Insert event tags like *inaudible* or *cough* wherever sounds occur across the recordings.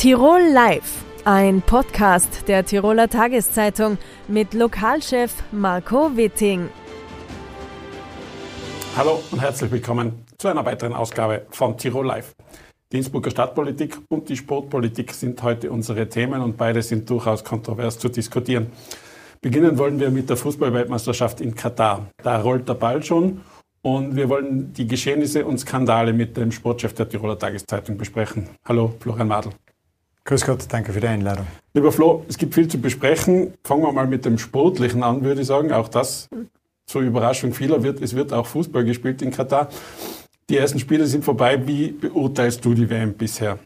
Tirol Live, ein Podcast der Tiroler Tageszeitung mit Lokalchef Marco Witting. Hallo und herzlich willkommen zu einer weiteren Ausgabe von Tirol Live. Die Innsbrucker Stadtpolitik und die Sportpolitik sind heute unsere Themen und beide sind durchaus kontrovers zu diskutieren. Beginnen wollen wir mit der Fußballweltmeisterschaft in Katar. Da rollt der Ball schon und wir wollen die Geschehnisse und Skandale mit dem Sportchef der Tiroler Tageszeitung besprechen. Hallo, Florian Madl. Grüß Gott, danke für die Einladung. Lieber Flo, es gibt viel zu besprechen. Fangen wir mal mit dem Sportlichen an, würde ich sagen. Auch das zur Überraschung vieler wird, es wird auch Fußball gespielt in Katar. Die ersten Spiele sind vorbei. Wie beurteilst du die WM bisher?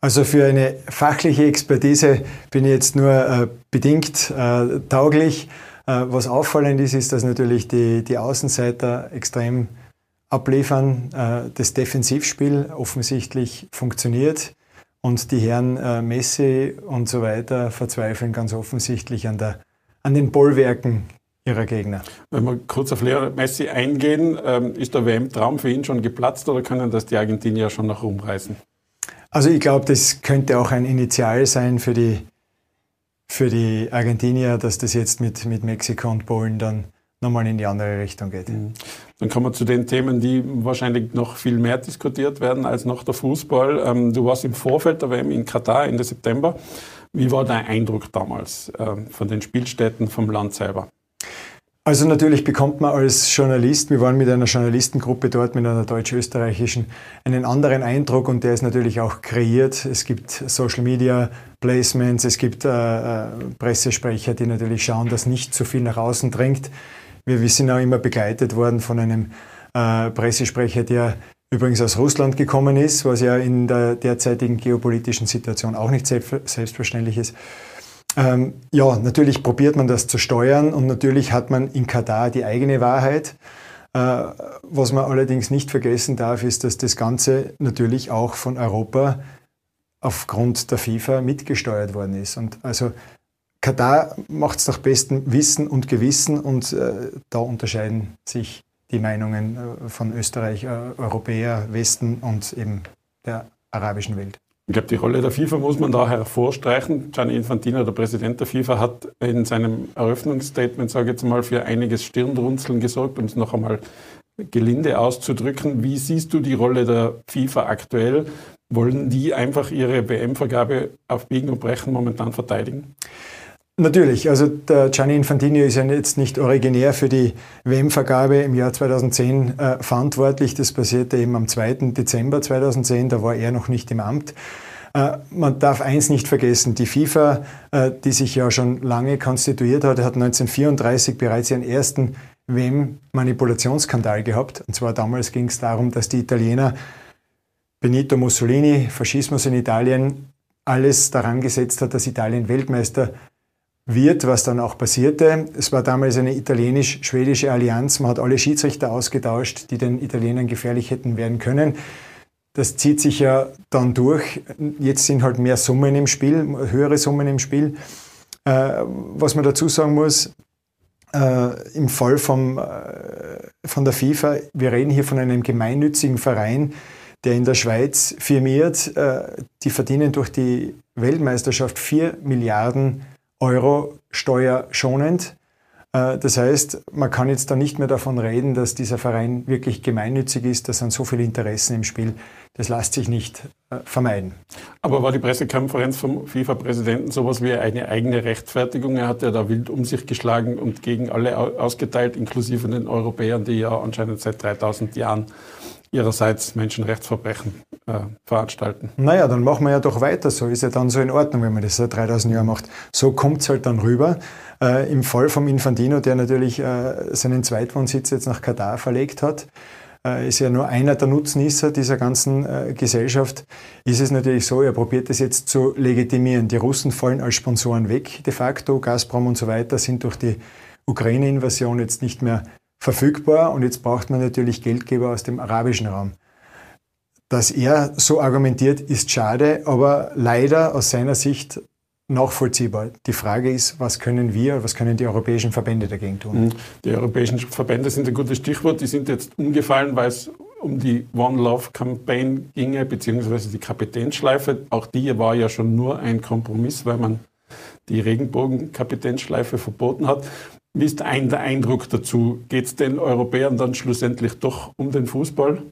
Also für eine fachliche Expertise bin ich jetzt nur äh, bedingt äh, tauglich. Äh, was auffallend ist, ist, dass natürlich die, die Außenseiter extrem abliefern. Äh, das Defensivspiel offensichtlich funktioniert und die Herren äh, Messi und so weiter verzweifeln ganz offensichtlich an, der, an den Bollwerken ihrer Gegner. Wenn wir kurz auf Leo Messi eingehen, ähm, ist der WM-Traum für ihn schon geplatzt oder können das die Argentinier schon noch rumreißen? Also ich glaube, das könnte auch ein Initial sein für die, für die Argentinier, dass das jetzt mit, mit Mexiko und Polen dann nochmal in die andere Richtung geht. Mhm. Dann kommen wir zu den Themen, die wahrscheinlich noch viel mehr diskutiert werden als noch der Fußball. Ähm, du warst im Vorfeld der WM in Katar Ende September. Wie war dein Eindruck damals ähm, von den Spielstätten, vom Land selber? Also natürlich bekommt man als Journalist, wir waren mit einer Journalistengruppe dort, mit einer deutsch-österreichischen, einen anderen Eindruck und der ist natürlich auch kreiert. Es gibt Social Media Placements, es gibt äh, äh Pressesprecher, die natürlich schauen, dass nicht zu viel nach außen dringt. Wir, wir sind auch immer begleitet worden von einem äh, Pressesprecher, der übrigens aus Russland gekommen ist, was ja in der derzeitigen geopolitischen Situation auch nicht selbstverständlich ist. Ähm, ja, natürlich probiert man das zu steuern und natürlich hat man in Katar die eigene Wahrheit. Äh, was man allerdings nicht vergessen darf, ist, dass das Ganze natürlich auch von Europa aufgrund der FIFA mitgesteuert worden ist. Und also Katar macht es nach bestem Wissen und Gewissen und äh, da unterscheiden sich die Meinungen äh, von Österreich, äh, Europäer, Westen und eben der arabischen Welt. Ich glaube, die Rolle der FIFA muss man da hervorstreichen. Gianni Infantino, der Präsident der FIFA, hat in seinem Eröffnungsstatement, sage ich jetzt mal, für einiges Stirnrunzeln gesorgt, um es noch einmal gelinde auszudrücken. Wie siehst du die Rolle der FIFA aktuell? Wollen die einfach ihre WM-Vergabe auf Biegen und Brechen momentan verteidigen? Natürlich, also der Gianni Infantino ist ja jetzt nicht originär für die WM-Vergabe im Jahr 2010 äh, verantwortlich. Das passierte eben am 2. Dezember 2010, da war er noch nicht im Amt. Äh, man darf eins nicht vergessen, die FIFA, äh, die sich ja schon lange konstituiert hat, hat 1934 bereits ihren ersten WM-Manipulationsskandal gehabt. Und zwar damals ging es darum, dass die Italiener Benito Mussolini, Faschismus in Italien, alles daran gesetzt hat, dass Italien Weltmeister wird, was dann auch passierte. Es war damals eine italienisch-schwedische Allianz. Man hat alle Schiedsrichter ausgetauscht, die den Italienern gefährlich hätten werden können. Das zieht sich ja dann durch. Jetzt sind halt mehr Summen im Spiel, höhere Summen im Spiel. Äh, was man dazu sagen muss, äh, im Fall vom, äh, von der FIFA, wir reden hier von einem gemeinnützigen Verein, der in der Schweiz firmiert. Äh, die verdienen durch die Weltmeisterschaft 4 Milliarden Euro steuerschonend. Äh, das heißt, man kann jetzt da nicht mehr davon reden, dass dieser Verein wirklich gemeinnützig ist. Da sind so viele Interessen im Spiel. Das lässt sich nicht äh, vermeiden. Aber war die Pressekonferenz vom FIFA-Präsidenten sowas wie eine eigene Rechtfertigung? Er hat ja da wild um sich geschlagen und gegen alle ausgeteilt, inklusive den Europäern, die ja anscheinend seit 3000 Jahren ihrerseits Menschenrechtsverbrechen äh, veranstalten. Naja, dann machen wir ja doch weiter so. Ist ja dann so in Ordnung, wenn man das seit 3000 Jahren macht. So kommt es halt dann rüber. Äh, Im Fall vom Infantino, der natürlich äh, seinen Zweitwohnsitz jetzt nach Katar verlegt hat, äh, ist ja nur einer der Nutznießer dieser ganzen äh, Gesellschaft, ist es natürlich so, er probiert es jetzt zu legitimieren. Die Russen fallen als Sponsoren weg, de facto. Gazprom und so weiter sind durch die Ukraine-Invasion jetzt nicht mehr verfügbar und jetzt braucht man natürlich Geldgeber aus dem arabischen Raum. Dass er so argumentiert, ist schade, aber leider aus seiner Sicht nachvollziehbar. Die Frage ist, was können wir, was können die europäischen Verbände dagegen tun? Mhm. Die europäischen Verbände sind ein gutes Stichwort. Die sind jetzt umgefallen, weil es um die One Love Campaign ginge, beziehungsweise die Kapitänsschleife. Auch die war ja schon nur ein Kompromiss, weil man die Regenbogen-Kapitänsschleife verboten hat. Wie ist ein der Eindruck dazu? Geht es den Europäern dann schlussendlich doch um den Fußball?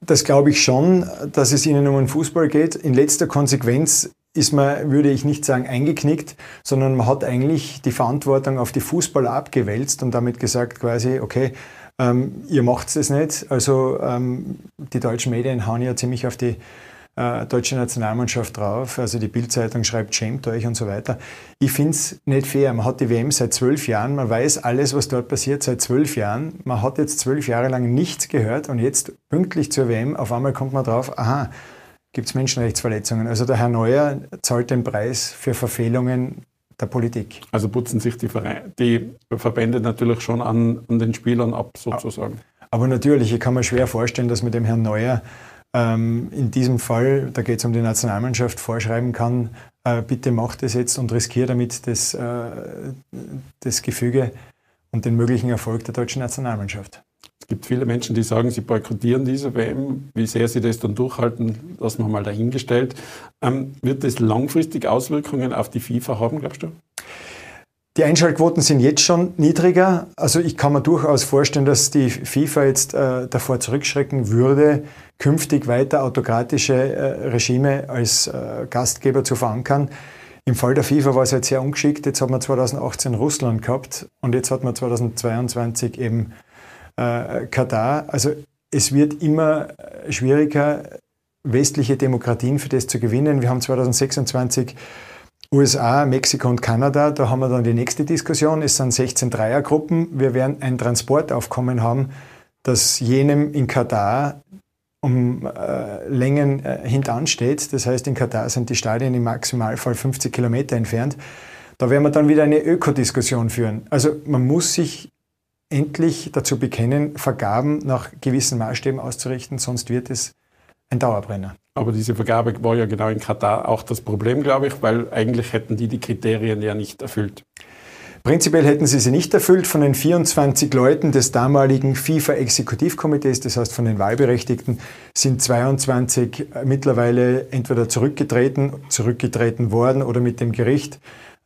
Das glaube ich schon, dass es ihnen um den Fußball geht. In letzter Konsequenz ist man, würde ich nicht sagen, eingeknickt, sondern man hat eigentlich die Verantwortung auf die Fußballer abgewälzt und damit gesagt quasi, okay, ähm, ihr macht es nicht. Also ähm, die deutschen Medien hauen ja ziemlich auf die äh, deutsche Nationalmannschaft drauf. Also die Bildzeitung schreibt, schämt euch und so weiter. Ich finde es nicht fair. Man hat die WM seit zwölf Jahren, man weiß alles, was dort passiert seit zwölf Jahren. Man hat jetzt zwölf Jahre lang nichts gehört und jetzt pünktlich zur WM, auf einmal kommt man drauf, aha, gibt es Menschenrechtsverletzungen. Also der Herr Neuer zahlt den Preis für Verfehlungen der Politik. Also putzen sich die, Vereine, die Verbände natürlich schon an, an, den Spielern ab, sozusagen. Aber natürlich, ich kann mir schwer vorstellen, dass man dem Herrn Neuer ähm, in diesem Fall, da geht es um die Nationalmannschaft, vorschreiben kann, äh, bitte macht es jetzt und riskiert damit das, äh, das Gefüge und den möglichen Erfolg der deutschen Nationalmannschaft. Es gibt viele Menschen, die sagen, sie boykottieren diese WM. Wie sehr sie das dann durchhalten, lassen wir mal dahingestellt. Ähm, wird das langfristig Auswirkungen auf die FIFA haben, glaubst du? Die Einschaltquoten sind jetzt schon niedriger. Also ich kann mir durchaus vorstellen, dass die FIFA jetzt äh, davor zurückschrecken würde, künftig weiter autokratische äh, Regime als äh, Gastgeber zu verankern. Im Fall der FIFA war es halt sehr ungeschickt. Jetzt hat man 2018 Russland gehabt und jetzt hat man 2022 eben äh, Katar. Also es wird immer schwieriger, westliche Demokratien für das zu gewinnen. Wir haben 2026 USA, Mexiko und Kanada. Da haben wir dann die nächste Diskussion. Es sind 16 Dreiergruppen. Wir werden ein Transportaufkommen haben, das jenem in Katar um äh, Längen äh, hintansteht. Das heißt, in Katar sind die Stadien im Maximalfall 50 Kilometer entfernt. Da werden wir dann wieder eine Ökodiskussion führen. Also man muss sich endlich dazu bekennen, Vergaben nach gewissen Maßstäben auszurichten, sonst wird es ein Dauerbrenner. Aber diese Vergabe war ja genau in Katar auch das Problem, glaube ich, weil eigentlich hätten die die Kriterien ja nicht erfüllt. Prinzipiell hätten sie sie nicht erfüllt. Von den 24 Leuten des damaligen FIFA-Exekutivkomitees, das heißt von den Wahlberechtigten, sind 22 mittlerweile entweder zurückgetreten, zurückgetreten worden oder mit dem Gericht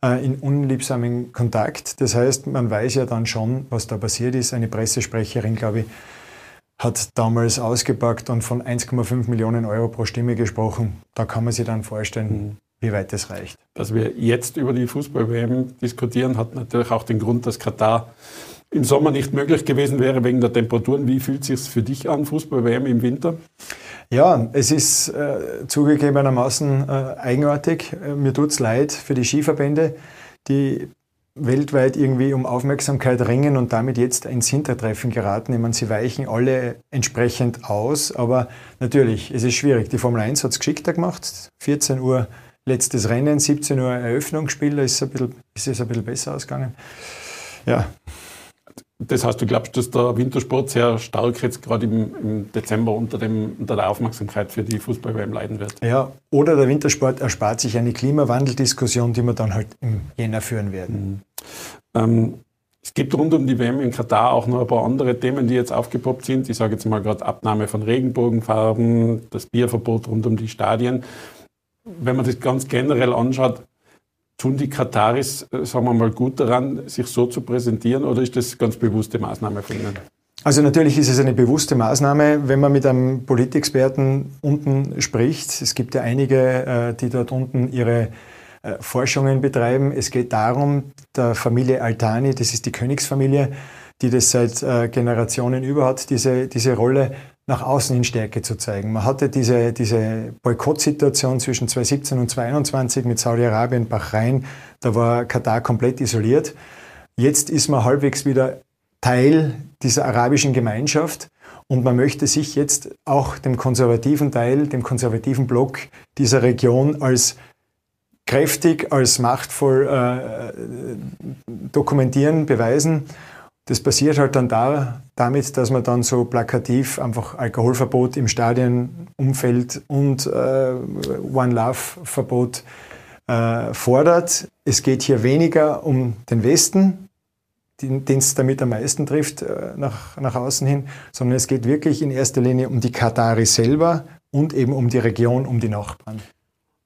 äh, in unliebsamen Kontakt. Das heißt, man weiß ja dann schon, was da passiert ist. Eine Pressesprecherin, glaube ich, hat damals ausgepackt und von 1,5 Millionen Euro pro Stimme gesprochen. Da kann man sich dann vorstellen, mhm. wie weit das reicht. Dass wir jetzt über die Fußball-WM diskutieren, hat natürlich auch den Grund, dass Katar im Sommer nicht möglich gewesen wäre wegen der Temperaturen. Wie fühlt es sich für dich an, Fußball-WM im Winter? Ja, es ist äh, zugegebenermaßen äh, eigenartig. Äh, mir tut es leid für die Skiverbände, die weltweit irgendwie um Aufmerksamkeit ringen und damit jetzt ins Hintertreffen geraten. Ich meine, sie weichen alle entsprechend aus, aber natürlich, es ist schwierig. Die Formel 1 hat es geschickter gemacht. 14 Uhr letztes Rennen, 17 Uhr Eröffnungsspiel, da ist es ein bisschen, ist es ein bisschen besser ausgegangen. Ja, das heißt, du glaubst, dass der Wintersport sehr stark jetzt gerade im, im Dezember unter, dem, unter der Aufmerksamkeit für die Fußball-WM leiden wird? Ja, oder der Wintersport erspart sich eine Klimawandeldiskussion, die wir dann halt im Jänner führen werden. Mhm. Ähm, es gibt rund um die WM in Katar auch noch ein paar andere Themen, die jetzt aufgepoppt sind. Ich sage jetzt mal gerade Abnahme von Regenbogenfarben, das Bierverbot rund um die Stadien. Wenn man das ganz generell anschaut, Tun die Kataris, äh, sagen wir mal, gut daran, sich so zu präsentieren oder ist das ganz bewusste Maßnahme von Ihnen? Also natürlich ist es eine bewusste Maßnahme, wenn man mit einem Politexperten unten spricht. Es gibt ja einige, äh, die dort unten ihre äh, Forschungen betreiben. Es geht darum, der Familie Altani, das ist die Königsfamilie, die das seit Generationen über hat, diese, diese Rolle nach außen in Stärke zu zeigen. Man hatte diese, diese Boykottsituation zwischen 2017 und 2021 mit Saudi-Arabien, Bahrain, da war Katar komplett isoliert. Jetzt ist man halbwegs wieder Teil dieser arabischen Gemeinschaft und man möchte sich jetzt auch dem konservativen Teil, dem konservativen Block dieser Region als kräftig, als machtvoll äh, dokumentieren, beweisen. Das passiert halt dann da, damit, dass man dann so plakativ einfach Alkoholverbot im Stadionumfeld und äh, One Love-Verbot äh, fordert. Es geht hier weniger um den Westen, den es damit am meisten trifft äh, nach, nach außen hin, sondern es geht wirklich in erster Linie um die Katari selber und eben um die Region, um die Nachbarn.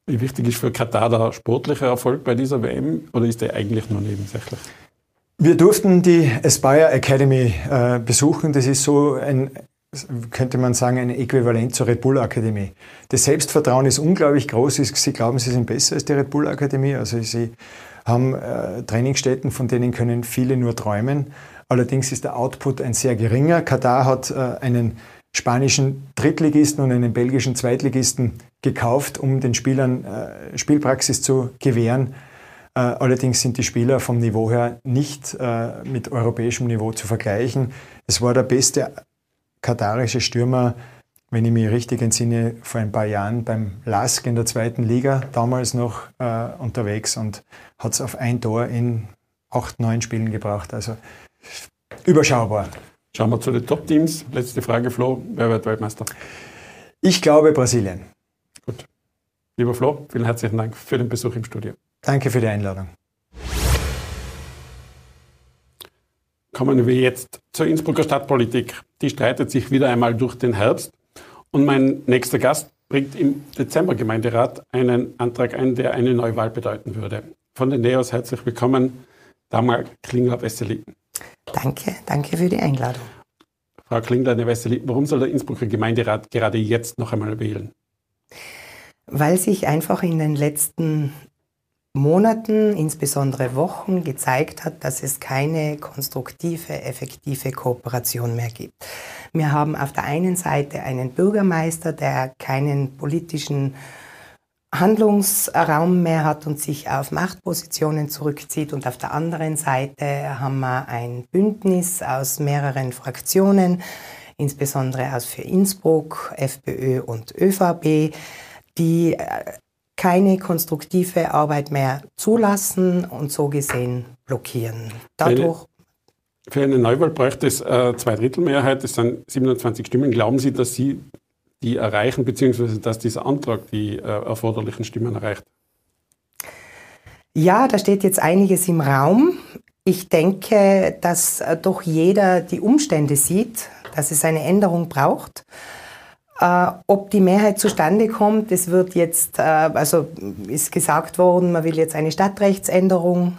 Wie wichtig ist für Katar der sportliche Erfolg bei dieser WM oder ist der eigentlich nur nebensächlich? Wir durften die Aspire Academy äh, besuchen. Das ist so ein, könnte man sagen, ein Äquivalent zur Red Bull Akademie. Das Selbstvertrauen ist unglaublich groß. Sie glauben, sie sind besser als die Red Bull Akademie. Also sie haben äh, Trainingsstätten, von denen können viele nur träumen. Allerdings ist der Output ein sehr geringer. Katar hat äh, einen spanischen Drittligisten und einen belgischen Zweitligisten gekauft, um den Spielern äh, Spielpraxis zu gewähren. Äh, allerdings sind die Spieler vom Niveau her nicht äh, mit europäischem Niveau zu vergleichen. Es war der beste katarische Stürmer, wenn ich mich richtig entsinne, vor ein paar Jahren beim LASK in der zweiten Liga damals noch äh, unterwegs und hat es auf ein Tor in acht, neun Spielen gebracht. Also überschaubar. Schauen wir zu den Top-Teams. Letzte Frage, Flo. Wer wird Weltmeister? Ich glaube Brasilien. Gut. Lieber Flo, vielen herzlichen Dank für den Besuch im Studio. Danke für die Einladung. Kommen wir jetzt zur Innsbrucker Stadtpolitik. Die streitet sich wieder einmal durch den Herbst. Und mein nächster Gast bringt im Dezember Gemeinderat einen Antrag ein, der eine Neuwahl bedeuten würde. Von den Neos herzlich willkommen, Damar Klingler-Wesseli. Danke, danke für die Einladung. Frau Klingler-Wesseli, warum soll der Innsbrucker Gemeinderat gerade jetzt noch einmal wählen? Weil sich einfach in den letzten Monaten, insbesondere Wochen, gezeigt hat, dass es keine konstruktive, effektive Kooperation mehr gibt. Wir haben auf der einen Seite einen Bürgermeister, der keinen politischen Handlungsraum mehr hat und sich auf Machtpositionen zurückzieht. Und auf der anderen Seite haben wir ein Bündnis aus mehreren Fraktionen, insbesondere aus für Innsbruck, FPÖ und ÖVP, die äh, keine konstruktive Arbeit mehr zulassen und so gesehen blockieren. Dadurch für eine Neuwahl bräuchte es äh, Zweidrittelmehrheit, das sind 27 Stimmen. Glauben Sie, dass Sie die erreichen, beziehungsweise dass dieser Antrag die äh, erforderlichen Stimmen erreicht? Ja, da steht jetzt einiges im Raum. Ich denke, dass äh, doch jeder die Umstände sieht, dass es eine Änderung braucht. Äh, ob die Mehrheit zustande kommt, es wird jetzt, äh, also ist gesagt worden, man will jetzt eine Stadtrechtsänderung.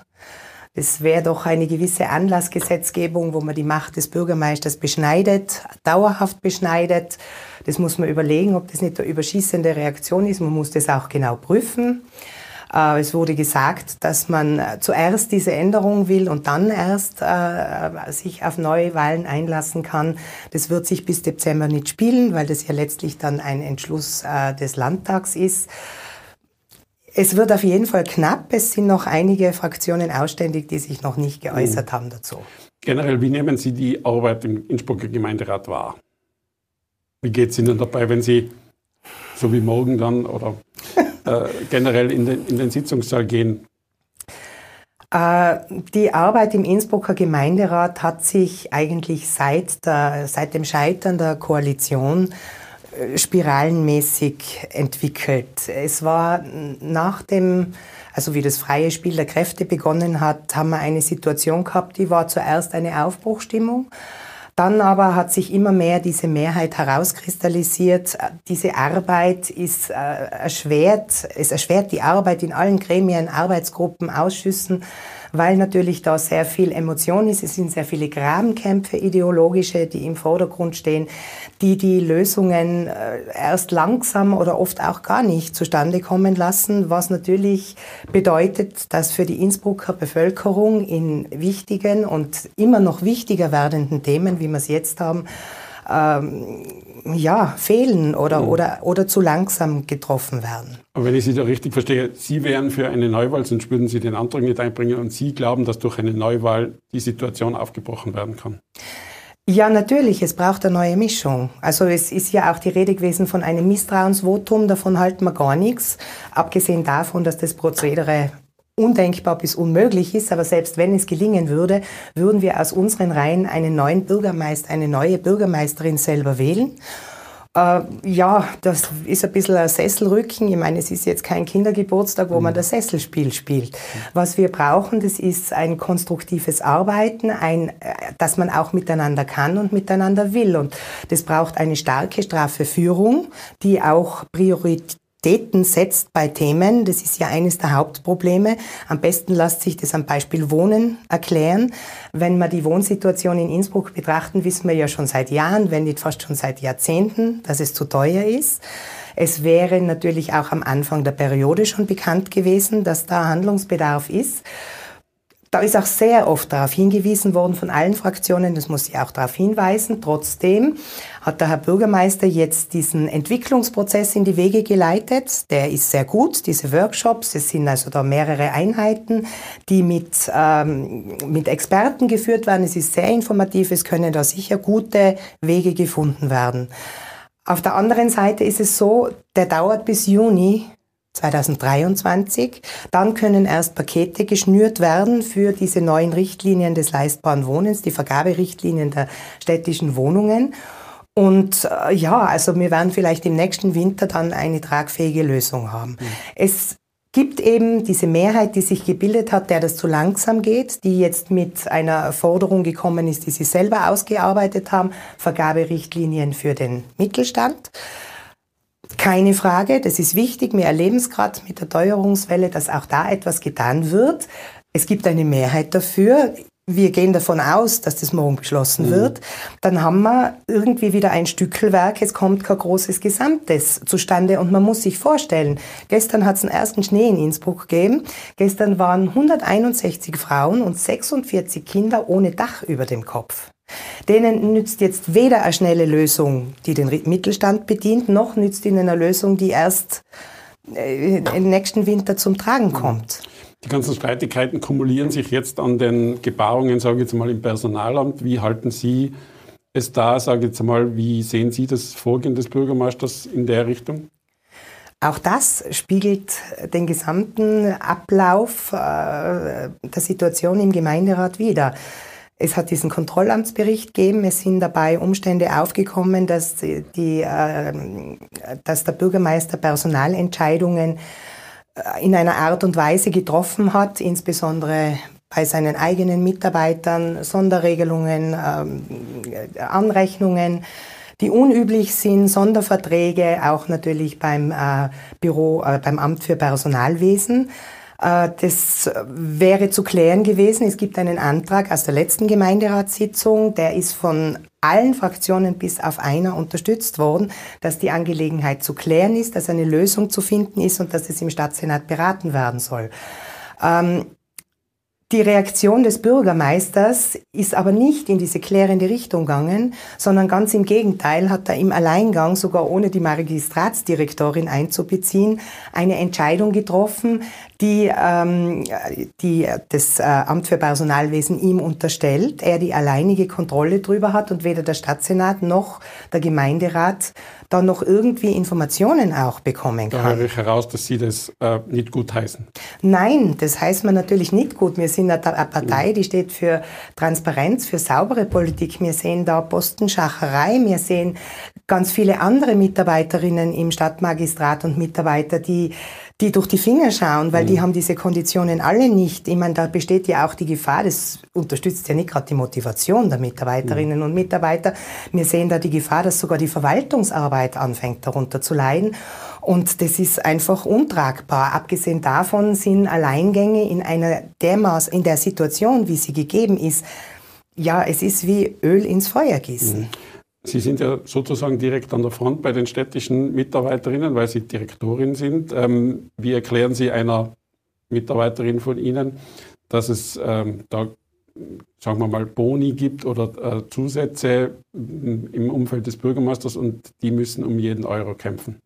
Es wäre doch eine gewisse Anlassgesetzgebung, wo man die Macht des Bürgermeisters beschneidet, dauerhaft beschneidet. Das muss man überlegen, ob das nicht eine überschießende Reaktion ist. Man muss das auch genau prüfen. Äh, es wurde gesagt, dass man äh, zuerst diese Änderung will und dann erst äh, sich auf neue Wahlen einlassen kann. Das wird sich bis Dezember nicht spielen, weil das ja letztlich dann ein Entschluss des Landtags ist. Es wird auf jeden Fall knapp. Es sind noch einige Fraktionen ausständig, die sich noch nicht geäußert mhm. haben dazu. Generell, wie nehmen Sie die Arbeit im Innsbrucker Gemeinderat wahr? Wie geht es Ihnen dabei, wenn Sie so wie morgen dann oder äh, generell in den, in den Sitzungssaal gehen? Äh, die Arbeit im Innsbrucker Gemeinderat hat sich eigentlich seit, der, seit dem Scheitern der Koalition äh, spiralenmäßig entwickelt. Es war nach dem, also wie das freie Spiel der Kräfte begonnen hat, haben wir eine Situation gehabt, die war zuerst eine Aufbruchstimmung. Dann aber hat sich immer mehr diese Mehrheit herauskristallisiert. Diese Arbeit ist äh, erschwert, es erschwert die Arbeit in allen Gremien, Arbeitsgruppen, Ausschüssen weil natürlich da sehr viel Emotion ist. Es sind sehr viele Grabenkämpfe, ideologische, die im Vordergrund stehen, die die Lösungen äh, erst langsam oder oft auch gar nicht zustande kommen lassen, was natürlich bedeutet, dass für die Innsbrucker Bevölkerung in wichtigen und immer noch wichtiger werdenden Themen, wie wir es jetzt haben, ähm, ja, fehlen oder, mhm. oder, oder zu langsam getroffen werden. Aber wenn ich Sie da richtig verstehe, Sie wären für eine Neuwahl, sonst würden Sie den Antrag nicht einbringen und Sie glauben, dass durch eine Neuwahl die Situation aufgebrochen werden kann. Ja, natürlich, es braucht eine neue Mischung. Also es ist ja auch die Rede gewesen von einem Misstrauensvotum, davon halten wir gar nichts, abgesehen davon, dass das Prozedere undenkbar bis unmöglich ist, aber selbst wenn es gelingen würde, würden wir aus unseren Reihen einen neuen Bürgermeister, eine neue Bürgermeisterin selber wählen. Äh, ja, das ist ein bisschen ein Sesselrücken. Ich meine, es ist jetzt kein Kindergeburtstag, wo man mhm. das Sesselspiel spielt. Was wir brauchen, das ist ein konstruktives Arbeiten, ein, äh, dass man auch miteinander kann und miteinander will. Und das braucht eine starke, straffe Führung, die auch Priorität Prioritäten setzt bei Themen. Das ist ja eines der Hauptprobleme. Am besten lässt sich das am Beispiel Wohnen erklären. Wenn wir die Wohnsituation in Innsbruck betrachten, wissen wir ja schon seit Jahren, wenn nicht fast schon seit Jahrzehnten, dass es zu teuer ist. Es wäre natürlich auch am Anfang der Periode schon bekannt gewesen, dass da Handlungsbedarf ist. Da ist auch sehr oft darauf hingewiesen worden von allen Fraktionen, das muss ich auch darauf hinweisen. Trotzdem hat der Herr Bürgermeister jetzt diesen Entwicklungsprozess in die Wege geleitet. Der ist sehr gut, diese Workshops. Es sind also da mehrere Einheiten, die mit, ähm, mit Experten geführt werden. Es ist sehr informativ, es können da sicher gute Wege gefunden werden. Auf der anderen Seite ist es so, der dauert bis Juni 2023. Dann können erst Pakete geschnürt werden für diese neuen Richtlinien des leistbaren Wohnens, die Vergaberichtlinien der städtischen Wohnungen. Und äh, ja, also wir werden vielleicht im nächsten Winter dann eine tragfähige Lösung haben. Mhm. Es gibt eben diese Mehrheit, die sich gebildet hat, der das zu langsam geht, die jetzt mit einer Forderung gekommen ist, die sie selber ausgearbeitet haben, Vergaberichtlinien für den Mittelstand. Keine Frage, das ist wichtig. Wir erleben es gerade mit der Teuerungswelle, dass auch da etwas getan wird. Es gibt eine Mehrheit dafür. Wir gehen davon aus, dass das morgen beschlossen mhm. wird. Dann haben wir irgendwie wieder ein Stückelwerk. Es kommt kein großes Gesamtes zustande. Und man muss sich vorstellen, gestern hat es einen ersten Schnee in Innsbruck gegeben. Gestern waren 161 Frauen und 46 Kinder ohne Dach über dem Kopf. Denen nützt jetzt weder eine schnelle Lösung, die den Mittelstand bedient, noch nützt ihnen eine Lösung, die erst äh, im nächsten Winter zum Tragen kommt. Die ganzen Streitigkeiten kumulieren sich jetzt an den Gebarungen, sage ich jetzt mal, im Personalamt. Wie halten Sie es da, sage ich jetzt mal, wie sehen Sie das Vorgehen des Bürgermeisters in der Richtung? Auch das spiegelt den gesamten Ablauf äh, der Situation im Gemeinderat wider. Es hat diesen Kontrollamtsbericht gegeben. Es sind dabei Umstände aufgekommen, dass, die, äh, dass der Bürgermeister Personalentscheidungen äh, in einer Art und Weise getroffen hat, insbesondere bei seinen eigenen Mitarbeitern, Sonderregelungen, äh, Anrechnungen, die unüblich sind, Sonderverträge, auch natürlich beim äh, Büro, äh, beim Amt für Personalwesen. Äh, das wäre zu klären gewesen. Es gibt einen Antrag aus der letzten Gemeinderatssitzung, der ist von allen Fraktionen bis auf einer unterstützt worden, dass die Angelegenheit zu klären ist, dass eine Lösung zu finden ist und dass es im Stadtsenat beraten werden soll. Ähm, die Reaktion des Bürgermeisters ist aber nicht in diese klärende Richtung gegangen, sondern ganz im Gegenteil hat er im Alleingang, sogar ohne die Magistratsdirektorin einzubeziehen, eine Entscheidung getroffen, die, ähm, die das äh, Amt für Personalwesen ihm unterstellt, er die alleinige Kontrolle drüber hat und weder der Stadtsenat noch der Gemeinderat da noch irgendwie Informationen auch bekommen kann. Da höre ich heraus, dass Sie das äh, nicht gut heißen. Nein, das heißt man natürlich nicht gut. Wir sind eine Partei, die steht für Transparenz, für saubere Politik. Wir sehen da Postenschacherei, wir sehen ganz viele andere Mitarbeiterinnen im Stadtmagistrat und Mitarbeiter, die die durch die Finger schauen, weil mhm. die haben diese Konditionen alle nicht. Ich meine, da besteht ja auch die Gefahr, das unterstützt ja nicht gerade die Motivation der Mitarbeiterinnen mhm. und Mitarbeiter. Wir sehen da die Gefahr, dass sogar die Verwaltungsarbeit anfängt darunter zu leiden. Und das ist einfach untragbar. Abgesehen davon sind Alleingänge in einer dermaß, in der Situation, wie sie gegeben ist, ja, es ist wie Öl ins Feuer gießen. Mhm. Sie sind ja sozusagen direkt an der Front bei den städtischen Mitarbeiterinnen, weil Sie Direktorin sind. Ähm, wie erklären Sie einer Mitarbeiterin von Ihnen, dass es ähm, da, sagen wir mal, Boni gibt oder äh, Zusätze im Umfeld des Bürgermeisters und die müssen um jeden Euro kämpfen?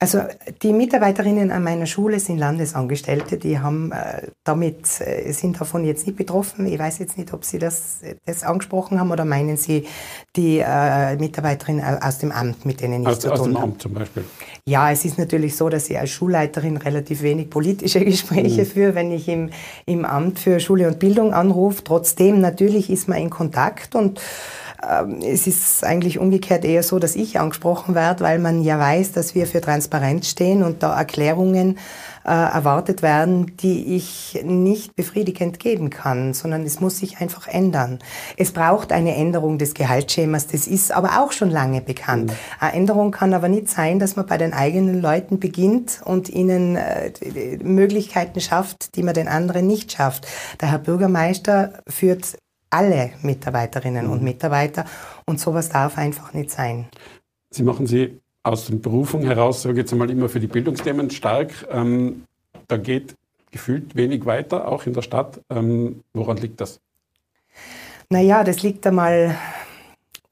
Also die Mitarbeiterinnen an meiner Schule sind Landesangestellte, die haben äh, damit, äh, sind davon jetzt nicht betroffen. Ich weiß jetzt nicht, ob Sie das, das angesprochen haben oder meinen Sie die äh, Mitarbeiterin aus dem Amt, mit denen ich aus, zu tun Aus dem Amt zum Beispiel? Ja, es ist natürlich so, dass ich als Schulleiterin relativ wenig politische *laughs* Gespräche mhm. führe, wenn ich im, im Amt für Schule und Bildung anrufe. Trotzdem, natürlich ist man in Kontakt und es ist eigentlich umgekehrt eher so, dass ich angesprochen werde, weil man ja weiß, dass wir für Transparenz stehen und da Erklärungen äh, erwartet werden, die ich nicht befriedigend geben kann, sondern es muss sich einfach ändern. Es braucht eine Änderung des Gehaltsschemas, das ist aber auch schon lange bekannt. Mhm. Eine Änderung kann aber nicht sein, dass man bei den eigenen Leuten beginnt und ihnen äh, Möglichkeiten schafft, die man den anderen nicht schafft. Der Herr Bürgermeister führt alle Mitarbeiterinnen mhm. und Mitarbeiter und sowas darf einfach nicht sein. Sie machen Sie aus der Berufung heraus, sage ich jetzt einmal, immer für die Bildungsthemen stark. Ähm, da geht gefühlt wenig weiter, auch in der Stadt. Ähm, woran liegt das? Naja, das liegt einmal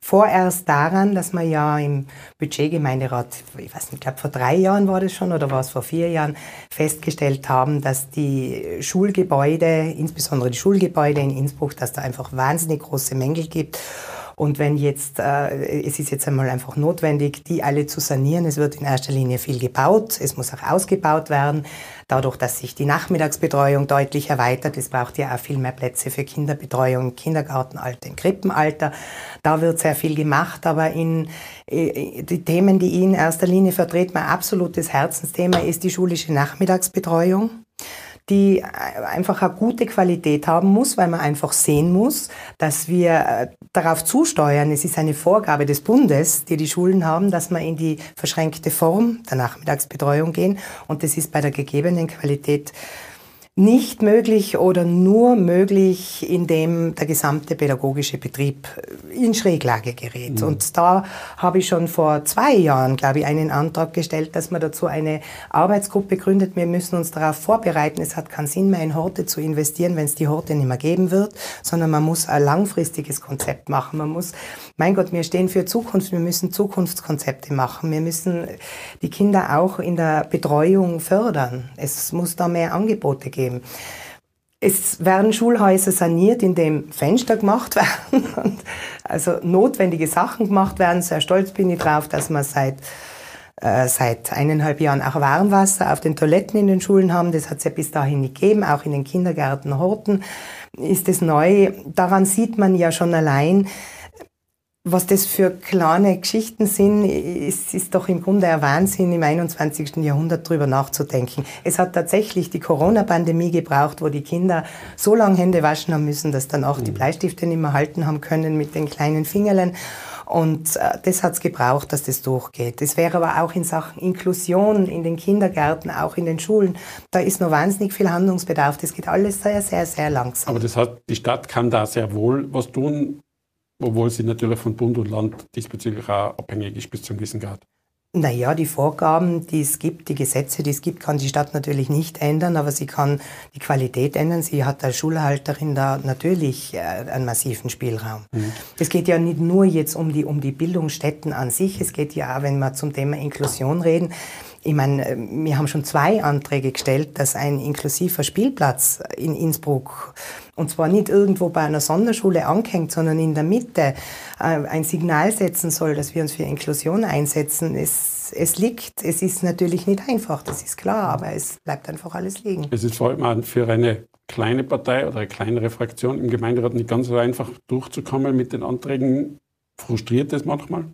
vorerst daran, dass wir ja im Budgetgemeinderat, ich weiß nicht, ich glaube vor drei Jahren war das schon oder war es vor vier Jahren, festgestellt haben, dass die Schulgebäude, insbesondere die Schulgebäude in Innsbruck, dass da einfach wahnsinnig große Mängel gibt und wenn jetzt, äh, es ist jetzt einmal einfach notwendig, die alle zu sanieren. Es wird in erster Linie viel gebaut, es muss auch ausgebaut werden. Dadurch, dass sich die Nachmittagsbetreuung deutlich erweitert, es braucht ja auch viel mehr Plätze für Kinderbetreuung im Kindergartenalter, im Krippenalter. Da wird sehr viel gemacht, aber in äh, die Themen, die ich in erster Linie vertrete, mein absolutes Herzensthema ist die schulische Nachmittagsbetreuung die einfach eine gute Qualität haben muss, weil man einfach sehen muss, dass wir äh, darauf zusteuern. Es ist eine Vorgabe des Bundes, die die Schulen haben, dass man in die verschränkte Form der Nachmittagsbetreuung gehen. Und das ist bei der gegebenen Qualität nicht möglich oder nur möglich, indem der gesamte pädagogische Betrieb in Schräglage gerät. Mhm. Und da habe ich schon vor zwei Jahren, glaube ich, einen Antrag gestellt, dass man dazu eine Arbeitsgruppe gründet. Wir müssen uns darauf vorbereiten. Es hat keinen Sinn mehr, in Horte zu investieren, wenn es die Horte nicht mehr geben wird, sondern man muss ein langfristiges Konzept machen. Man muss, mein Gott, wir stehen für Zukunft. Wir müssen Zukunftskonzepte machen. Wir müssen die Kinder auch in der Betreuung fördern. Es muss da mehr Angebote geben geben. Es werden Schulhäuser saniert, indem Fenster gemacht *laughs* werden, also notwendige Sachen gemacht werden. Sehr stolz bin ich drauf, dass wir seit äh, seit eineinhalb Jahren auch Warmwasser auf den Toiletten in den Schulen haben. Das hat es ja bis dahin nicht gegeben. Auch in den Kindergärten, Horten ist es neu. Daran sieht man ja schon allein, was das für kleine Geschichten sind, ist, ist doch im Grunde ein Wahnsinn, im 21. Jahrhundert drüber nachzudenken. Es hat tatsächlich die Corona-Pandemie gebraucht, wo die Kinder so lange Hände waschen haben müssen, dass dann auch die mhm. Bleistifte nicht mehr halten haben können mit den kleinen Fingerlen. Und äh, das hat es gebraucht, dass das durchgeht. Das wäre aber auch in Sachen Inklusion in den Kindergärten, auch in den Schulen. Da ist noch wahnsinnig viel Handlungsbedarf. Das geht alles sehr, sehr, sehr langsam. Aber das hat, die Stadt kann da sehr wohl was tun obwohl sie natürlich von Bund und Land diesbezüglich auch abhängig ist bis zum gewissen Grad. Naja, die Vorgaben, die es gibt, die Gesetze, die es gibt, kann die Stadt natürlich nicht ändern, aber sie kann die Qualität ändern. Sie hat als Schulhalterin da natürlich äh, einen massiven Spielraum. Mhm. Es geht ja nicht nur jetzt um die, um die Bildungsstätten an sich, es geht ja auch, wenn wir zum Thema Inklusion reden, ich meine, äh, wir haben schon zwei Anträge gestellt, dass ein inklusiver Spielplatz in Innsbruck, und zwar nicht irgendwo bei einer Sonderschule angehängt, sondern in der Mitte, äh, ein Signal setzen soll, dass wir uns für Inklusion einsetzen. Es, es liegt, es ist natürlich nicht einfach, das ist klar, aber es bleibt einfach alles liegen. Es ist vor allem für eine kleine Partei oder eine kleinere Fraktion im Gemeinderat nicht ganz so einfach durchzukommen mit den Anträgen. Frustriert es manchmal?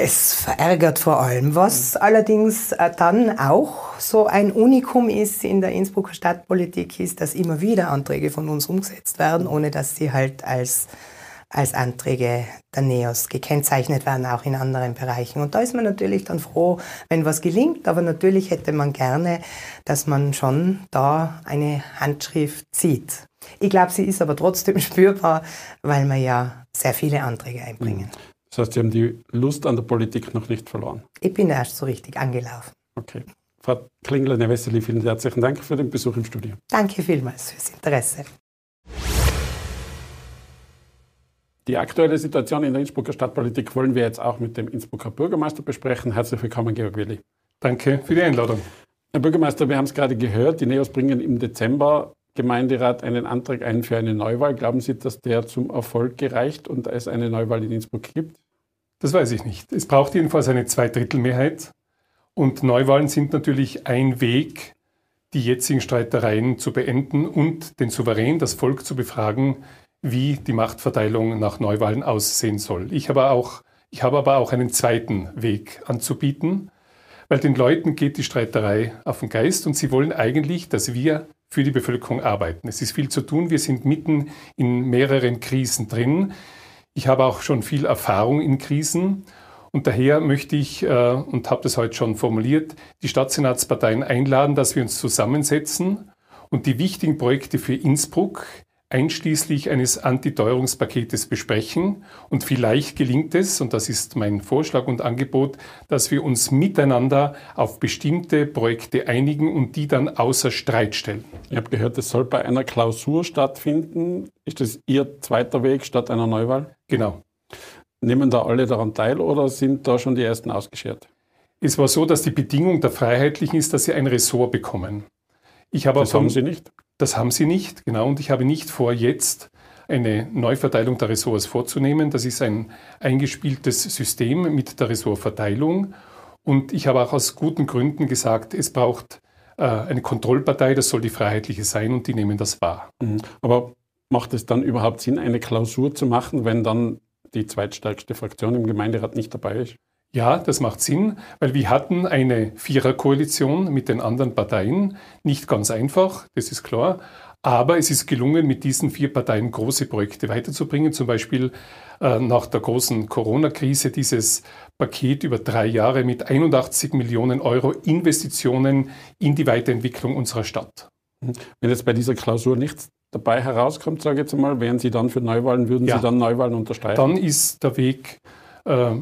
Es verärgert vor allem, was allerdings äh, dann auch so ein Unikum ist in der Innsbrucker Stadtpolitik, ist, dass immer wieder Anträge von uns umgesetzt werden, ohne dass sie halt als, als Anträge der NEOS gekennzeichnet werden, auch in anderen Bereichen. Und da ist man natürlich dann froh, wenn was gelingt, aber natürlich hätte man gerne, dass man schon da eine Handschrift sieht. Ich glaube, sie ist aber trotzdem *laughs* spürbar, weil wir ja sehr viele Anträge einbringen. Mhm. Das heißt, Sie haben die Lust an der Politik noch nicht verloren. Ich bin erst so richtig angelaufen. Okay. Frau Klingler-Nevesseli, vielen herzlichen Dank für den Besuch im Studio. Danke vielmals fürs Interesse. Die aktuelle Situation in der Innsbrucker Stadtpolitik wollen wir jetzt auch mit dem Innsbrucker Bürgermeister besprechen. Herzlich willkommen, Georg Willi. Danke für die Einladung. Herr Bürgermeister, wir haben es gerade gehört, die NEOS bringen im Dezember Gemeinderat einen Antrag ein für eine Neuwahl. Glauben Sie, dass der zum Erfolg gereicht und es eine Neuwahl in Innsbruck gibt? Das weiß ich nicht. Es braucht jedenfalls eine Zweidrittelmehrheit. Und Neuwahlen sind natürlich ein Weg, die jetzigen Streitereien zu beenden und den Souverän, das Volk zu befragen, wie die Machtverteilung nach Neuwahlen aussehen soll. Ich habe, auch, ich habe aber auch einen zweiten Weg anzubieten, weil den Leuten geht die Streiterei auf den Geist und sie wollen eigentlich, dass wir für die Bevölkerung arbeiten. Es ist viel zu tun. Wir sind mitten in mehreren Krisen drin. Ich habe auch schon viel Erfahrung in Krisen. Und daher möchte ich, äh, und habe das heute schon formuliert, die Stadtsenatsparteien einladen, dass wir uns zusammensetzen und die wichtigen Projekte für Innsbruck einschließlich eines Antiteuerungspaketes besprechen. Und vielleicht gelingt es, und das ist mein Vorschlag und Angebot, dass wir uns miteinander auf bestimmte Projekte einigen und die dann außer Streit stellen. Ich habe gehört, es soll bei einer Klausur stattfinden. Ist das Ihr zweiter Weg statt einer Neuwahl? Genau. Nehmen da alle daran teil oder sind da schon die ersten ausgeschert? Es war so, dass die Bedingung der Freiheitlichen ist, dass sie ein Ressort bekommen. Ich habe das haben Sie nicht? Das haben sie nicht, genau. Und ich habe nicht vor, jetzt eine Neuverteilung der Ressorts vorzunehmen. Das ist ein eingespieltes System mit der Ressortverteilung. Und ich habe auch aus guten Gründen gesagt, es braucht äh, eine Kontrollpartei, das soll die Freiheitliche sein und die nehmen das wahr. Mhm. Aber macht es dann überhaupt Sinn, eine Klausur zu machen, wenn dann die zweitstärkste Fraktion im Gemeinderat nicht dabei ist? Ja, das macht Sinn, weil wir hatten eine Viererkoalition mit den anderen Parteien. Nicht ganz einfach, das ist klar. Aber es ist gelungen, mit diesen vier Parteien große Projekte weiterzubringen. Zum Beispiel äh, nach der großen Corona-Krise dieses Paket über drei Jahre mit 81 Millionen Euro Investitionen in die Weiterentwicklung unserer Stadt. Wenn jetzt bei dieser Klausur nichts dabei herauskommt, sage ich jetzt mal, wären Sie dann für Neuwahlen, würden ja. Sie dann Neuwahlen unterstreichen? Dann ist der Weg äh,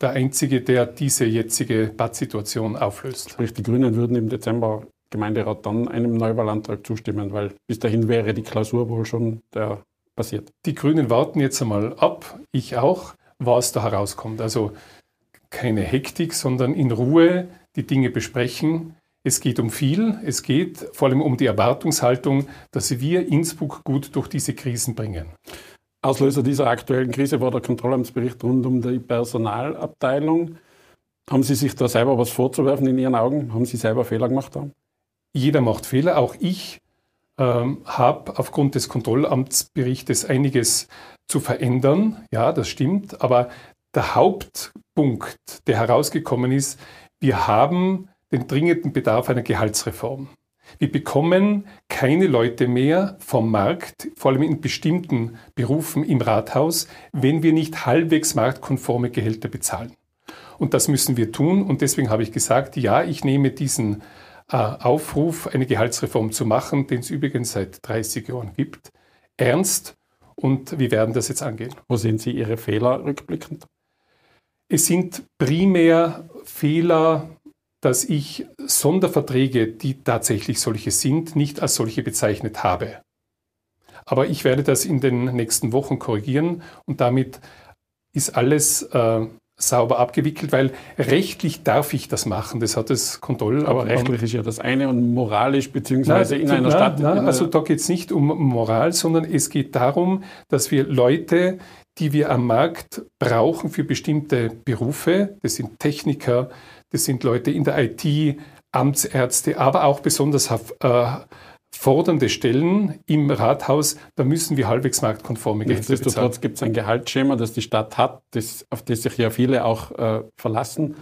der einzige, der diese jetzige Bad-Situation auflöst. Sprich, die Grünen würden im Dezember Gemeinderat dann einem Neuwahlantrag zustimmen, weil bis dahin wäre die Klausur wohl schon der passiert. Die Grünen warten jetzt einmal ab, ich auch, was da herauskommt. Also keine Hektik, sondern in Ruhe die Dinge besprechen. Es geht um viel, es geht vor allem um die Erwartungshaltung, dass wir Innsbruck gut durch diese Krisen bringen. Auslöser dieser aktuellen Krise war der Kontrollamtsbericht rund um die Personalabteilung. Haben Sie sich da selber was vorzuwerfen in Ihren Augen? Haben Sie selber Fehler gemacht? Da? Jeder macht Fehler, auch ich ähm, habe aufgrund des Kontrollamtsberichtes einiges zu verändern. Ja, das stimmt. Aber der Hauptpunkt, der herausgekommen ist, wir haben den dringenden Bedarf einer Gehaltsreform. Wir bekommen keine Leute mehr vom Markt, vor allem in bestimmten Berufen im Rathaus, wenn wir nicht halbwegs marktkonforme Gehälter bezahlen. Und das müssen wir tun. Und deswegen habe ich gesagt, ja, ich nehme diesen äh, Aufruf, eine Gehaltsreform zu machen, den es übrigens seit 30 Jahren gibt, ernst. Und wir werden das jetzt angehen. Wo sehen Sie Ihre Fehler rückblickend? Es sind primär Fehler dass ich Sonderverträge, die tatsächlich solche sind, nicht als solche bezeichnet habe. Aber ich werde das in den nächsten Wochen korrigieren und damit ist alles äh, sauber abgewickelt, weil rechtlich darf ich das machen. Das hat das Kontroll. Aber rechtlich ist ja das eine und moralisch beziehungsweise in einer nein, Stadt. Nein, also da geht es nicht um Moral, sondern es geht darum, dass wir Leute, die wir am Markt brauchen für bestimmte Berufe, das sind Techniker, das sind Leute in der IT, Amtsärzte, aber auch besonders äh, fordernde Stellen im Rathaus, da müssen wir halbwegs marktkonforme Gehälter. Nichtsdestotrotz gibt es ein Gehaltsschema, das die Stadt hat, das, auf das sich ja viele auch äh, verlassen,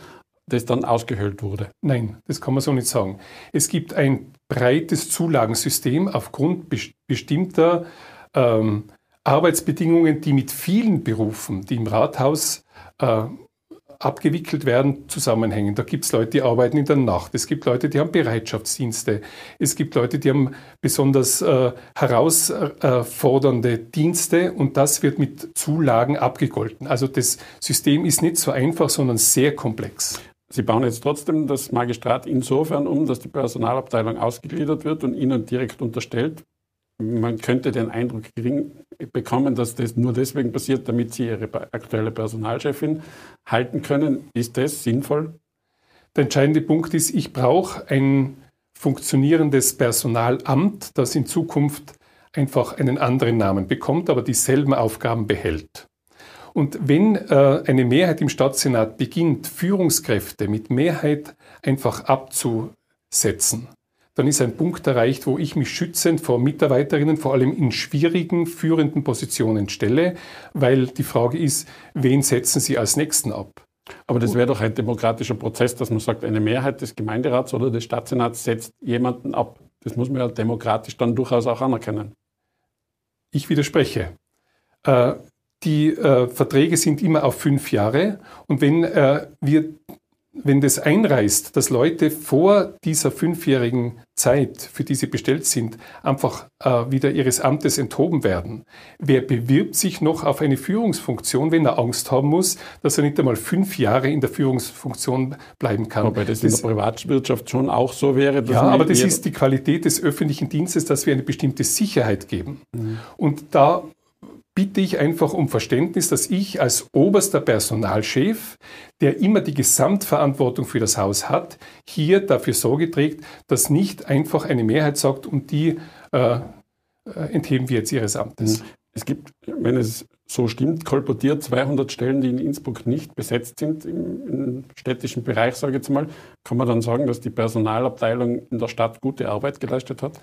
das dann ausgehöhlt wurde. Nein, das kann man so nicht sagen. Es gibt ein breites Zulagensystem aufgrund be bestimmter ähm, Arbeitsbedingungen, die mit vielen Berufen, die im Rathaus äh, abgewickelt werden, zusammenhängen. Da gibt es Leute, die arbeiten in der Nacht. Es gibt Leute, die haben Bereitschaftsdienste. Es gibt Leute, die haben besonders äh, herausfordernde Dienste und das wird mit Zulagen abgegolten. Also das System ist nicht so einfach, sondern sehr komplex. Sie bauen jetzt trotzdem das Magistrat insofern um, dass die Personalabteilung ausgegliedert wird und Ihnen direkt unterstellt man könnte den Eindruck bekommen, dass das nur deswegen passiert, damit Sie Ihre aktuelle Personalchefin halten können. Ist das sinnvoll? Der entscheidende Punkt ist, ich brauche ein funktionierendes Personalamt, das in Zukunft einfach einen anderen Namen bekommt, aber dieselben Aufgaben behält. Und wenn äh, eine Mehrheit im Stadtsenat beginnt, Führungskräfte mit Mehrheit einfach abzusetzen, dann ist ein Punkt erreicht, wo ich mich schützend vor Mitarbeiterinnen, vor allem in schwierigen, führenden Positionen stelle, weil die Frage ist, wen setzen Sie als Nächsten ab? Aber das wäre doch ein demokratischer Prozess, dass man sagt, eine Mehrheit des Gemeinderats oder des Stadtsenats setzt jemanden ab. Das muss man ja demokratisch dann durchaus auch anerkennen. Ich widerspreche. Äh, die äh, Verträge sind immer auf fünf Jahre und wenn äh, wir wenn das einreißt, dass Leute vor dieser fünfjährigen Zeit, für die sie bestellt sind, einfach äh, wieder ihres Amtes enthoben werden, wer bewirbt sich noch auf eine Führungsfunktion, wenn er Angst haben muss, dass er nicht einmal fünf Jahre in der Führungsfunktion bleiben kann? Wobei das, das in der Privatwirtschaft schon auch so wäre. ja, aber das ist die Qualität des öffentlichen Dienstes, dass wir eine bestimmte Sicherheit geben. Mhm. Und da bitte ich einfach um Verständnis, dass ich als oberster Personalchef, der immer die Gesamtverantwortung für das Haus hat, hier dafür Sorge trägt, dass nicht einfach eine Mehrheit sagt, und die äh, äh entheben wir jetzt ihres Amtes. Mhm. Es gibt, wenn es so stimmt, kolportiert 200 Stellen, die in Innsbruck nicht besetzt sind im, im, städtischen Bereich, sage ich jetzt mal. Kann man dann sagen, dass die Personalabteilung in der Stadt gute Arbeit geleistet hat?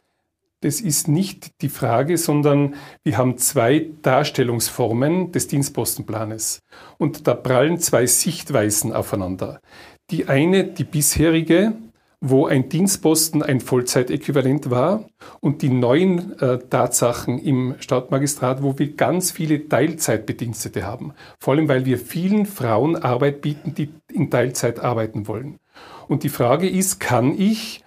Das ist nicht die Frage, sondern wir haben zwei Darstellungsformen des Dienstpostenplanes. Und da prallen zwei Sichtweisen aufeinander. Die eine, die bisherige, wo ein Dienstposten ein Vollzeitäquivalent war und die neuen äh, Tatsachen im Stadtmagistrat, wo wir ganz viele Teilzeitbedienstete haben. Vor allem, weil wir vielen Frauen Arbeit bieten, die in Teilzeit arbeiten wollen. Und die Frage ist, kann ich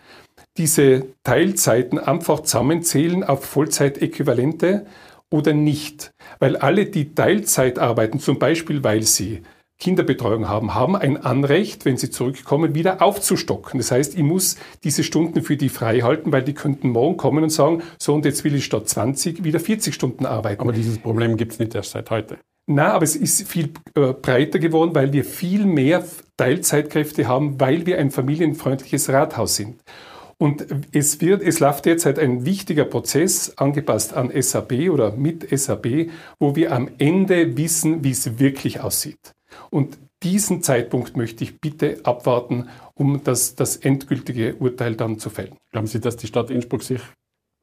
diese Teilzeiten einfach zusammenzählen auf Vollzeitäquivalente oder nicht. Weil alle, die Teilzeit arbeiten, zum Beispiel weil sie Kinderbetreuung haben, haben ein Anrecht, wenn sie zurückkommen, wieder aufzustocken. Das heißt, ich muss diese Stunden für die frei halten, weil die könnten morgen kommen und sagen, so und jetzt will ich statt 20 wieder 40 Stunden arbeiten. Aber dieses Problem gibt es nicht erst seit heute. Na, aber es ist viel äh, breiter geworden, weil wir viel mehr Teilzeitkräfte haben, weil wir ein familienfreundliches Rathaus sind. Und es wird, es läuft derzeit ein wichtiger Prozess, angepasst an SAP oder mit SAP, wo wir am Ende wissen, wie es wirklich aussieht. Und diesen Zeitpunkt möchte ich bitte abwarten, um das, das endgültige Urteil dann zu fällen. Glauben Sie, dass die Stadt Innsbruck sich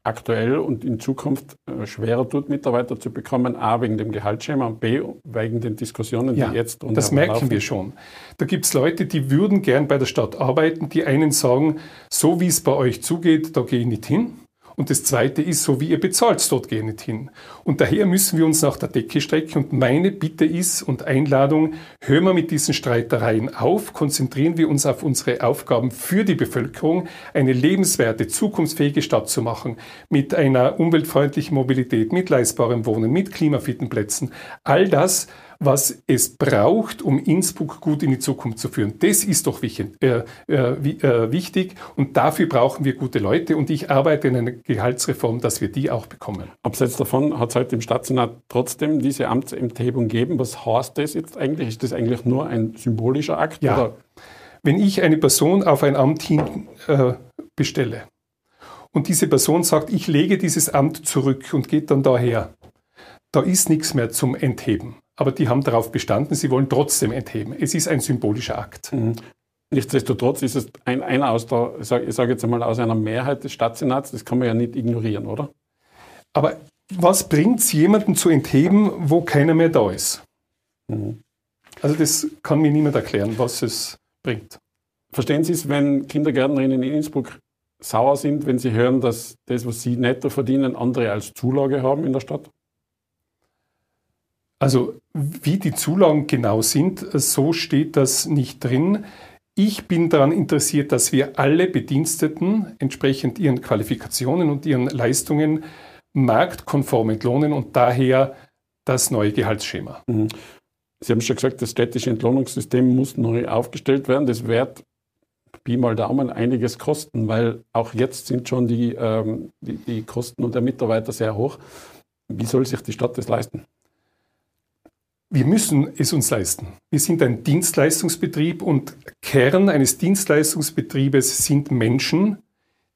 aktuell und in Zukunft äh, schwerer tut, Mitarbeiter zu bekommen, A wegen dem Gehaltsschema und B wegen den Diskussionen, ja, die jetzt und Das merken laufen. wir schon. Da gibt es Leute, die würden gern bei der Stadt arbeiten, die einen sagen, so wie es bei euch zugeht, da gehe ich nicht hin. Und das Zweite ist, so wie ihr bezahlt, dort gehe nicht hin. Und daher müssen wir uns nach der Decke strecken. Und meine Bitte ist und Einladung, hören wir mit diesen Streitereien auf, konzentrieren wir uns auf unsere Aufgaben für die Bevölkerung, eine lebenswerte, zukunftsfähige Stadt zu machen, mit einer umweltfreundlichen Mobilität, mit leistbarem Wohnen, mit klimafitten Plätzen. All das, was es braucht, um Innsbruck gut in die Zukunft zu führen. Das ist doch wichtig, äh, äh, wichtig und dafür brauchen wir gute Leute und ich arbeite in einer Gehaltsreform, dass wir die auch bekommen. Abseits davon hat es heute im Staatssenat trotzdem diese Amtsenthebung gegeben. Was heißt das jetzt eigentlich? Ist das eigentlich nur ein symbolischer Akt? Ja. Oder? Wenn ich eine Person auf ein Amt hin äh, bestelle und diese Person sagt, ich lege dieses Amt zurück und geht dann daher, da ist nichts mehr zum Entheben aber die haben darauf bestanden, sie wollen trotzdem entheben. Es ist ein symbolischer Akt. Mhm. Nichtsdestotrotz ist es ein, einer aus der, ich sage sag jetzt einmal, aus einer Mehrheit des Stadtsenats, das kann man ja nicht ignorieren, oder? Aber was bringt es, jemanden zu entheben, wo keiner mehr da ist? Mhm. Also das kann mir niemand erklären, was es bringt. Verstehen Sie es, wenn Kindergärtnerinnen in Innsbruck sauer sind, wenn sie hören, dass das, was sie netto verdienen, andere als Zulage haben in der Stadt? Also wie die Zulagen genau sind, so steht das nicht drin. Ich bin daran interessiert, dass wir alle Bediensteten entsprechend ihren Qualifikationen und ihren Leistungen marktkonform entlohnen und daher das neue Gehaltsschema. Mhm. Sie haben schon gesagt, das städtische Entlohnungssystem muss neu aufgestellt werden. Das wird Pi mal Daumen einiges kosten, weil auch jetzt sind schon die, ähm, die, die Kosten und der Mitarbeiter sehr hoch. Wie soll sich die Stadt das leisten? Wir müssen es uns leisten. Wir sind ein Dienstleistungsbetrieb und Kern eines Dienstleistungsbetriebes sind Menschen,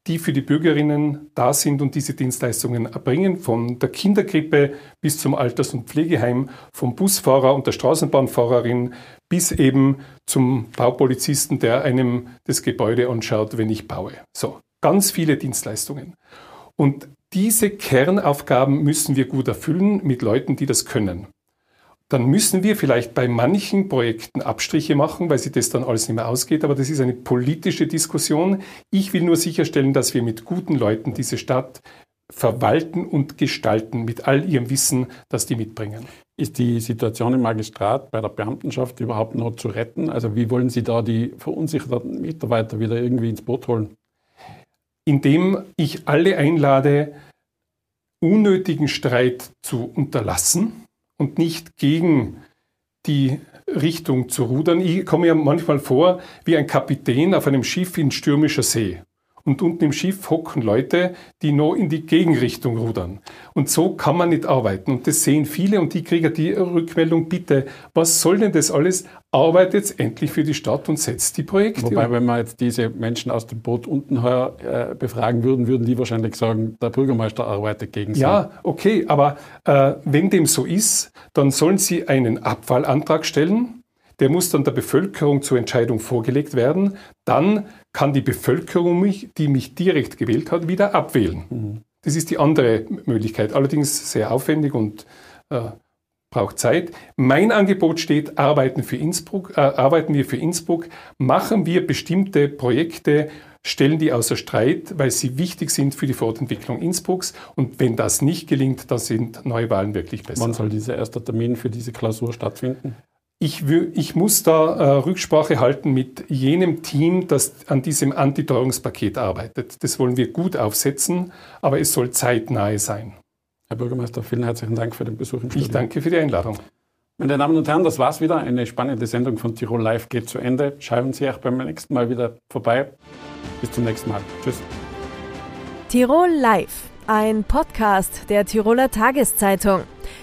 die für die Bürgerinnen da sind und diese Dienstleistungen erbringen, von der Kinderkrippe bis zum Alters- und Pflegeheim, vom Busfahrer und der Straßenbahnfahrerin bis eben zum Baupolizisten, der einem das Gebäude anschaut, wenn ich baue. So. ganz viele Dienstleistungen. Und diese Kernaufgaben müssen wir gut erfüllen mit Leuten, die das können. Dann müssen wir vielleicht bei manchen Projekten Abstriche machen, weil sich das dann alles nicht mehr ausgeht. Aber das ist eine politische Diskussion. Ich will nur sicherstellen, dass wir mit guten Leuten diese Stadt verwalten und gestalten mit all ihrem Wissen, das die mitbringen. Ist die Situation im Magistrat bei der Beamtenschaft überhaupt noch zu retten? Also wie wollen Sie da die verunsicherten Mitarbeiter wieder irgendwie ins Boot holen? Indem ich alle einlade, unnötigen Streit zu unterlassen und nicht gegen die Richtung zu rudern. Ich komme mir manchmal vor wie ein Kapitän auf einem Schiff in stürmischer See und unten im Schiff hocken Leute, die noch in die Gegenrichtung rudern. Und so kann man nicht arbeiten. Und das sehen viele und die kriegen die Rückmeldung, bitte, was soll denn das alles? Arbeitet jetzt endlich für die Stadt und setzt die Projekte Wobei, wenn wir jetzt diese Menschen aus dem Boot unten her äh, befragen würden, würden die wahrscheinlich sagen, der Bürgermeister arbeitet gegen sie. Ja, okay, aber äh, wenn dem so ist, dann sollen sie einen Abfallantrag stellen der muss dann der Bevölkerung zur Entscheidung vorgelegt werden. Dann kann die Bevölkerung mich, die mich direkt gewählt hat, wieder abwählen. Mhm. Das ist die andere Möglichkeit, allerdings sehr aufwendig und äh, braucht Zeit. Mein Angebot steht, arbeiten, für Innsbruck, äh, arbeiten wir für Innsbruck, machen wir bestimmte Projekte, stellen die außer Streit, weil sie wichtig sind für die Fortentwicklung Innsbrucks. Und wenn das nicht gelingt, dann sind Neuwahlen wirklich besser. Wann soll dieser erste Termin für diese Klausur stattfinden? Ich, ich, muss da äh, Rücksprache halten mit jenem Team, das an diesem Antiteuerungspaket arbeitet. Das wollen wir gut aufsetzen, aber es soll zeitnahe sein. Herr Bürgermeister, vielen herzlichen Dank für den Besuch im Studio. Ich danke für die Einladung. Meine Damen und Herren, das war's wieder. Eine spannende Sendung von Tirol Live geht zu Ende. Schauen Sie auch beim nächsten Mal wieder vorbei. Bis zum nächsten Mal. Tschüss. Tirol Live, ein Podcast der Tiroler Tageszeitung.